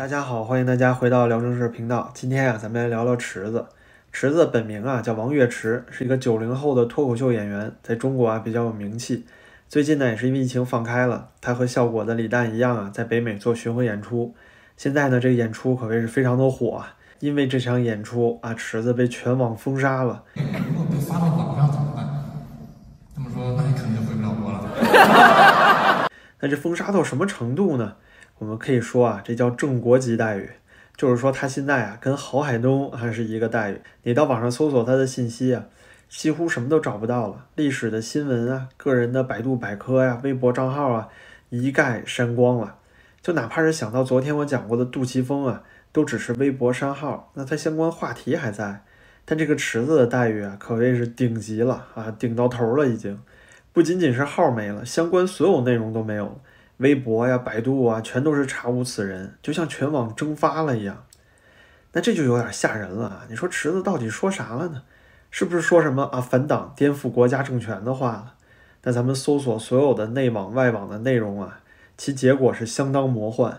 大家好，欢迎大家回到聊正事频道。今天啊，咱们来聊聊池子。池子本名啊叫王岳池，是一个九零后的脱口秀演员，在中国啊比较有名气。最近呢，也是因为疫情放开了，他和效果的李诞一样啊，在北美做巡回演出。现在呢，这个演出可谓是非常的火啊，因为这场演出啊，池子被全网封杀了。如果被发到网上怎么办？这么说，那你肯定回不了国了。那这封杀到什么程度呢？我们可以说啊，这叫正国级待遇，就是说他现在啊，跟郝海东还是一个待遇。你到网上搜索他的信息啊，几乎什么都找不到了，历史的新闻啊，个人的百度百科呀、微博账号啊，一概删光了。就哪怕是想到昨天我讲过的杜琪峰啊，都只是微博删号，那他相关话题还在。但这个池子的待遇啊，可谓是顶级了啊，顶到头了已经。不仅仅是号没了，相关所有内容都没有了，微博呀、百度啊，全都是查无此人，就像全网蒸发了一样。那这就有点吓人了啊！你说池子到底说啥了呢？是不是说什么啊反党、颠覆国家政权的话了？那咱们搜索所有的内网、外网的内容啊。其结果是相当魔幻，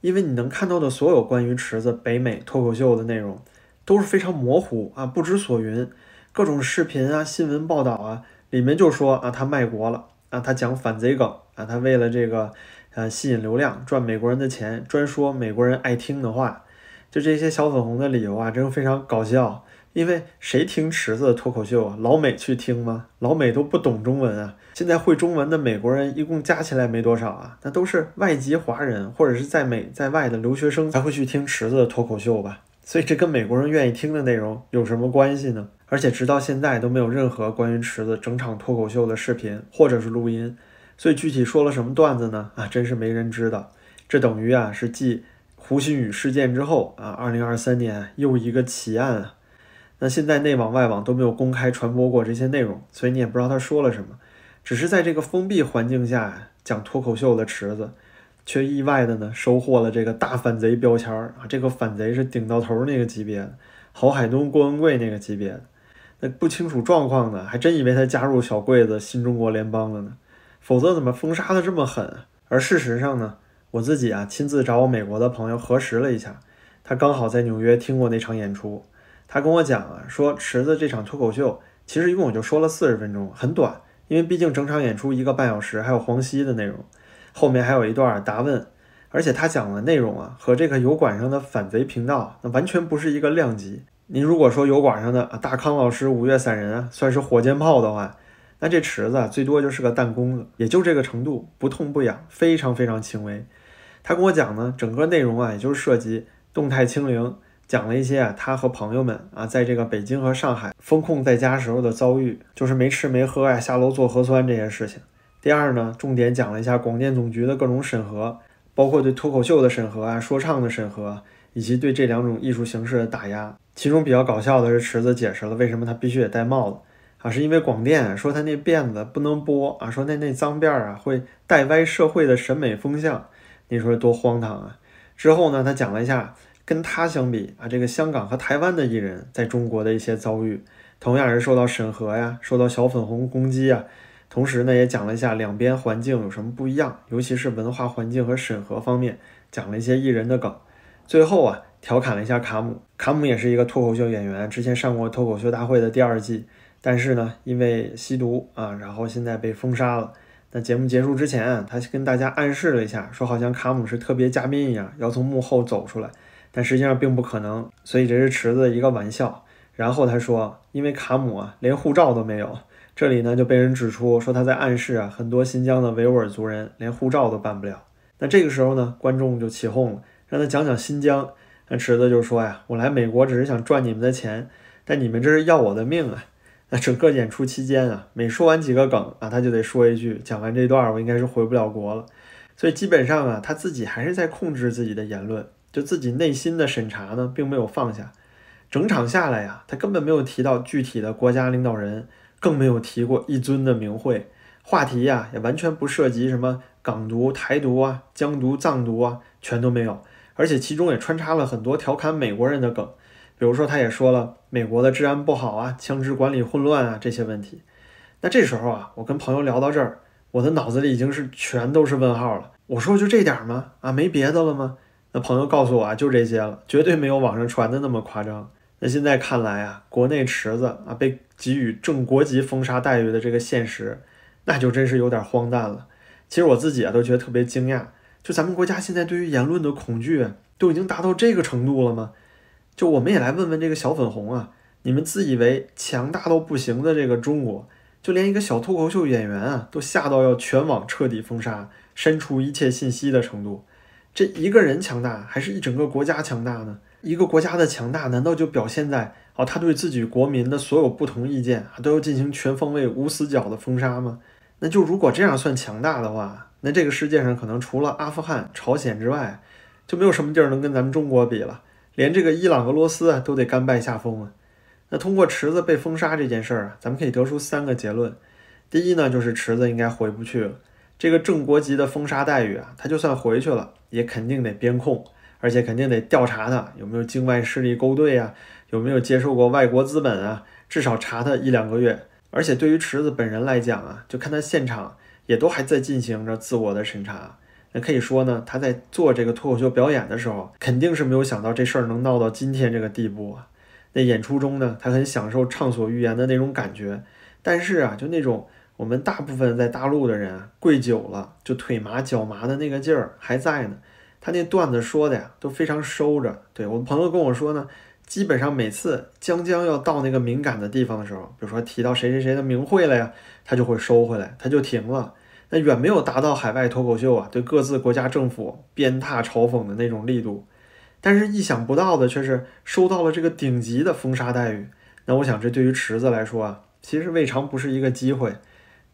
因为你能看到的所有关于池子北美脱口秀的内容都是非常模糊啊，不知所云。各种视频啊、新闻报道啊，里面就说啊他卖国了啊，他讲反贼梗啊，他为了这个呃吸引流量赚美国人的钱，专说美国人爱听的话，就这些小粉红的理由啊，真非常搞笑。因为谁听池子的脱口秀啊？老美去听吗？老美都不懂中文啊！现在会中文的美国人一共加起来没多少啊，那都是外籍华人或者是在美在外的留学生才会去听池子的脱口秀吧？所以这跟美国人愿意听的内容有什么关系呢？而且直到现在都没有任何关于池子整场脱口秀的视频或者是录音，所以具体说了什么段子呢？啊，真是没人知道。这等于啊是继胡鑫宇事件之后啊，二零二三年又一个奇案啊。那现在内网外网都没有公开传播过这些内容，所以你也不知道他说了什么。只是在这个封闭环境下讲脱口秀的池子，却意外的呢收获了这个大反贼标签儿啊！这个反贼是顶到头那个级别的，郝海东、郭文贵那个级别的。那不清楚状况呢，还真以为他加入小柜子新中国联邦了呢。否则怎么封杀的这么狠？而事实上呢，我自己啊亲自找我美国的朋友核实了一下，他刚好在纽约听过那场演出。他跟我讲啊，说池子这场脱口秀其实一共也就说了四十分钟，很短，因为毕竟整场演出一个半小时，还有黄西的内容，后面还有一段答问，而且他讲的内容啊，和这个油管上的反贼频道那完全不是一个量级。您如果说油管上的啊大康老师、五岳散人啊算是火箭炮的话，那这池子啊最多就是个弹弓子，也就这个程度，不痛不痒，非常非常轻微。他跟我讲呢，整个内容啊，也就是涉及动态清零。讲了一些啊，他和朋友们啊，在这个北京和上海封控在家时候的遭遇，就是没吃没喝呀，下楼做核酸这些事情。第二呢，重点讲了一下广电总局的各种审核，包括对脱口秀的审核啊、说唱的审核，以及对这两种艺术形式的打压。其中比较搞笑的是，池子解释了为什么他必须得戴帽子啊，是因为广电说他那辫子不能播啊，说那那脏辫儿啊会带歪社会的审美风向。你说多荒唐啊！之后呢，他讲了一下。跟他相比啊，这个香港和台湾的艺人在中国的一些遭遇，同样是受到审核呀，受到小粉红攻击啊。同时呢，也讲了一下两边环境有什么不一样，尤其是文化环境和审核方面，讲了一些艺人的梗。最后啊，调侃了一下卡姆。卡姆也是一个脱口秀演员，之前上过脱口秀大会的第二季，但是呢，因为吸毒啊，然后现在被封杀了。那节目结束之前啊，他跟大家暗示了一下，说好像卡姆是特别嘉宾一样，要从幕后走出来。但实际上并不可能，所以这是池子的一个玩笑。然后他说，因为卡姆啊连护照都没有，这里呢就被人指出说他在暗示啊，很多新疆的维吾尔族人连护照都办不了。那这个时候呢，观众就起哄了，让他讲讲新疆。那池子就说呀，我来美国只是想赚你们的钱，但你们这是要我的命啊。那整个演出期间啊，每说完几个梗啊，他就得说一句，讲完这段我应该是回不了国了。所以基本上啊，他自己还是在控制自己的言论。就自己内心的审查呢，并没有放下。整场下来呀，他根本没有提到具体的国家领导人，更没有提过一尊的名讳。话题呀，也完全不涉及什么港独、台独啊、疆独、藏独啊，全都没有。而且其中也穿插了很多调侃美国人的梗，比如说他也说了美国的治安不好啊，枪支管理混乱啊这些问题。那这时候啊，我跟朋友聊到这儿，我的脑子里已经是全都是问号了。我说就这点吗？啊，没别的了吗？那朋友告诉我啊，就这些了，绝对没有网上传的那么夸张。那现在看来啊，国内池子啊被给予正国级封杀待遇的这个现实，那就真是有点荒诞了。其实我自己啊都觉得特别惊讶，就咱们国家现在对于言论的恐惧都已经达到这个程度了吗？就我们也来问问这个小粉红啊，你们自以为强大到不行的这个中国，就连一个小脱口秀演员啊都吓到要全网彻底封杀、删除一切信息的程度。这一个人强大，还是一整个国家强大呢？一个国家的强大，难道就表现在哦，他对自己国民的所有不同意见啊，都要进行全方位、无死角的封杀吗？那就如果这样算强大的话，那这个世界上可能除了阿富汗、朝鲜之外，就没有什么地儿能跟咱们中国比了。连这个伊朗、俄罗斯啊，都得甘拜下风啊。那通过池子被封杀这件事儿啊，咱们可以得出三个结论：第一呢，就是池子应该回不去了。这个正国级的封杀待遇啊，他就算回去了，也肯定得边控，而且肯定得调查他有没有境外势力勾兑啊，有没有接受过外国资本啊，至少查他一两个月。而且对于池子本人来讲啊，就看他现场也都还在进行着自我的审查。那可以说呢，他在做这个脱口秀表演的时候，肯定是没有想到这事儿能闹到今天这个地步啊。那演出中呢，他很享受畅所欲言的那种感觉，但是啊，就那种。我们大部分在大陆的人啊，跪久了就腿麻脚麻的那个劲儿还在呢。他那段子说的呀，都非常收着。对我朋友跟我说呢，基本上每次将将要到那个敏感的地方的时候，比如说提到谁谁谁的名讳了呀，他就会收回来，他就停了。那远没有达到海外脱口秀啊对各自国家政府鞭挞嘲讽的那种力度。但是意想不到的却是收到了这个顶级的封杀待遇。那我想这对于池子来说啊，其实未尝不是一个机会。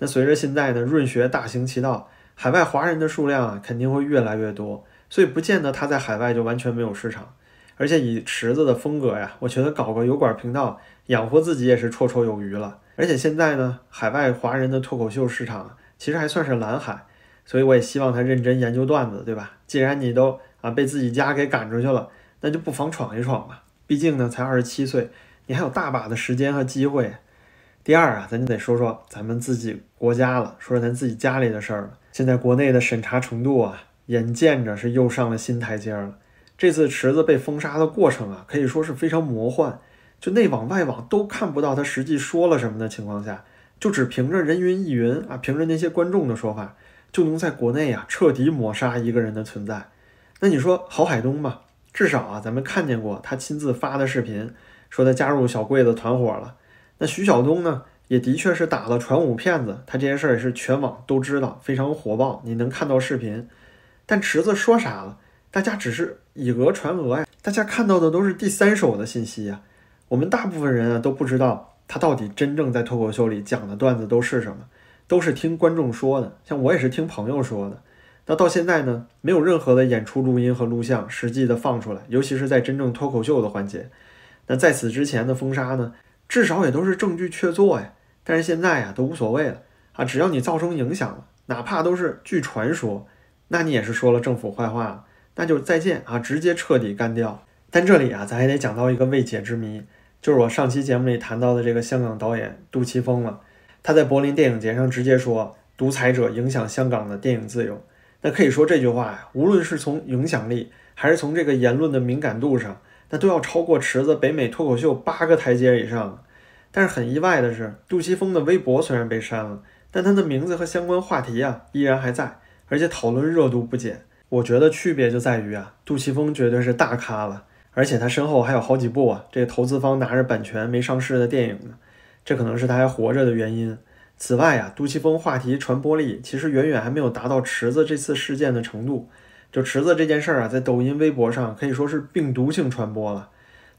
那随着现在呢润学大行其道，海外华人的数量啊肯定会越来越多，所以不见得他在海外就完全没有市场。而且以池子的风格呀，我觉得搞个油管频道养活自己也是绰绰有余了。而且现在呢，海外华人的脱口秀市场其实还算是蓝海，所以我也希望他认真研究段子，对吧？既然你都啊被自己家给赶出去了，那就不妨闯一闯吧。毕竟呢才二十七岁，你还有大把的时间和机会。第二啊，咱就得说说咱们自己国家了，说说咱自己家里的事儿了。现在国内的审查程度啊，眼见着是又上了新台阶了。这次池子被封杀的过程啊，可以说是非常魔幻，就内网外网都看不到他实际说了什么的情况下，就只凭着人云亦云啊，凭着那些观众的说法，就能在国内啊彻底抹杀一个人的存在。那你说郝海东吧，至少啊，咱们看见过他亲自发的视频，说他加入小贵子团伙了。那徐晓东呢，也的确是打了传武骗子，他这件事儿也是全网都知道，非常火爆，你能看到视频。但池子说啥了？大家只是以讹传讹呀，大家看到的都是第三手的信息呀。我们大部分人啊都不知道他到底真正在脱口秀里讲的段子都是什么，都是听观众说的，像我也是听朋友说的。那到现在呢，没有任何的演出录音和录像实际的放出来，尤其是在真正脱口秀的环节。那在此之前的封杀呢？至少也都是证据确凿呀，但是现在呀都无所谓了啊，只要你造成影响了，哪怕都是据传说，那你也是说了政府坏话了，那就再见啊，直接彻底干掉。但这里啊，咱还得讲到一个未解之谜，就是我上期节目里谈到的这个香港导演杜琪峰了，他在柏林电影节上直接说独裁者影响香港的电影自由，那可以说这句话呀，无论是从影响力还是从这个言论的敏感度上。那都要超过池子北美脱口秀八个台阶以上，但是很意外的是，杜琪峰的微博虽然被删了，但他的名字和相关话题啊依然还在，而且讨论热度不减。我觉得区别就在于啊，杜琪峰绝对是大咖了，而且他身后还有好几部啊这个投资方拿着版权没上市的电影呢，这可能是他还活着的原因。此外啊，杜琪峰话题传播力其实远远还没有达到池子这次事件的程度。就池子这件事儿啊，在抖音、微博上可以说是病毒性传播了。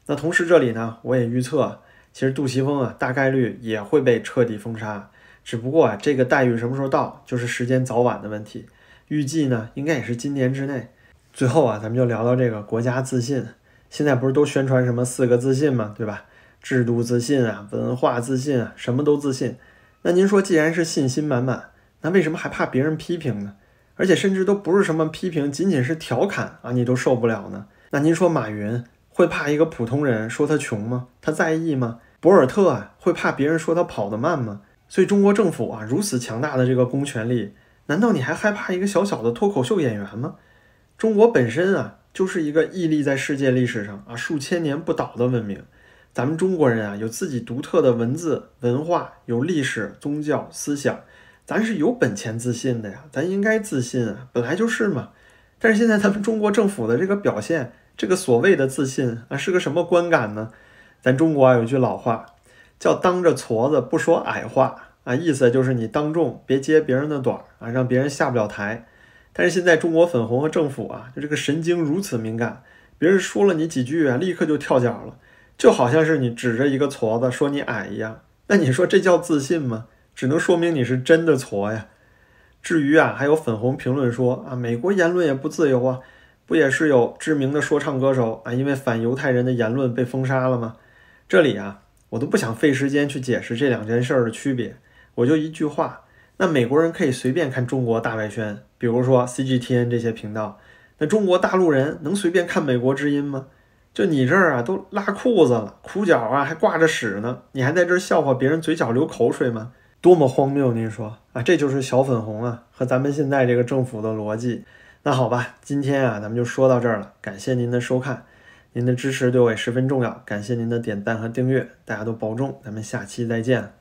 那同时这里呢，我也预测，其实杜琪峰啊，大概率也会被彻底封杀。只不过啊，这个待遇什么时候到，就是时间早晚的问题。预计呢，应该也是今年之内。最后啊，咱们就聊聊这个国家自信。现在不是都宣传什么四个自信吗？对吧？制度自信啊，文化自信啊，什么都自信。那您说，既然是信心满满，那为什么还怕别人批评呢？而且甚至都不是什么批评，仅仅是调侃啊，你都受不了呢？那您说马云会怕一个普通人说他穷吗？他在意吗？博尔特啊会怕别人说他跑得慢吗？所以中国政府啊如此强大的这个公权力，难道你还害怕一个小小的脱口秀演员吗？中国本身啊就是一个屹立在世界历史上啊数千年不倒的文明。咱们中国人啊，有自己独特的文字文化，有历史、宗教、思想，咱是有本钱自信的呀，咱应该自信啊，本来就是嘛。但是现在咱们中国政府的这个表现，这个所谓的自信啊，是个什么观感呢？咱中国啊有句老话，叫当着矬子不说矮话啊，意思就是你当众别揭别人的短啊，让别人下不了台。但是现在中国粉红和政府啊，就这个神经如此敏感，别人说了你几句啊，立刻就跳脚了。就好像是你指着一个矬子说你矮一样，那你说这叫自信吗？只能说明你是真的矬呀。至于啊，还有粉红评论说啊，美国言论也不自由啊，不也是有知名的说唱歌手啊，因为反犹太人的言论被封杀了吗？这里啊，我都不想费时间去解释这两件事儿的区别，我就一句话：那美国人可以随便看中国大外宣，比如说 CGTN 这些频道，那中国大陆人能随便看美国之音吗？就你这儿啊，都拉裤子了，裤脚啊还挂着屎呢，你还在这儿笑话别人嘴角流口水吗？多么荒谬！您说啊，这就是小粉红啊，和咱们现在这个政府的逻辑。那好吧，今天啊，咱们就说到这儿了，感谢您的收看，您的支持对我也十分重要，感谢您的点赞和订阅，大家都保重，咱们下期再见。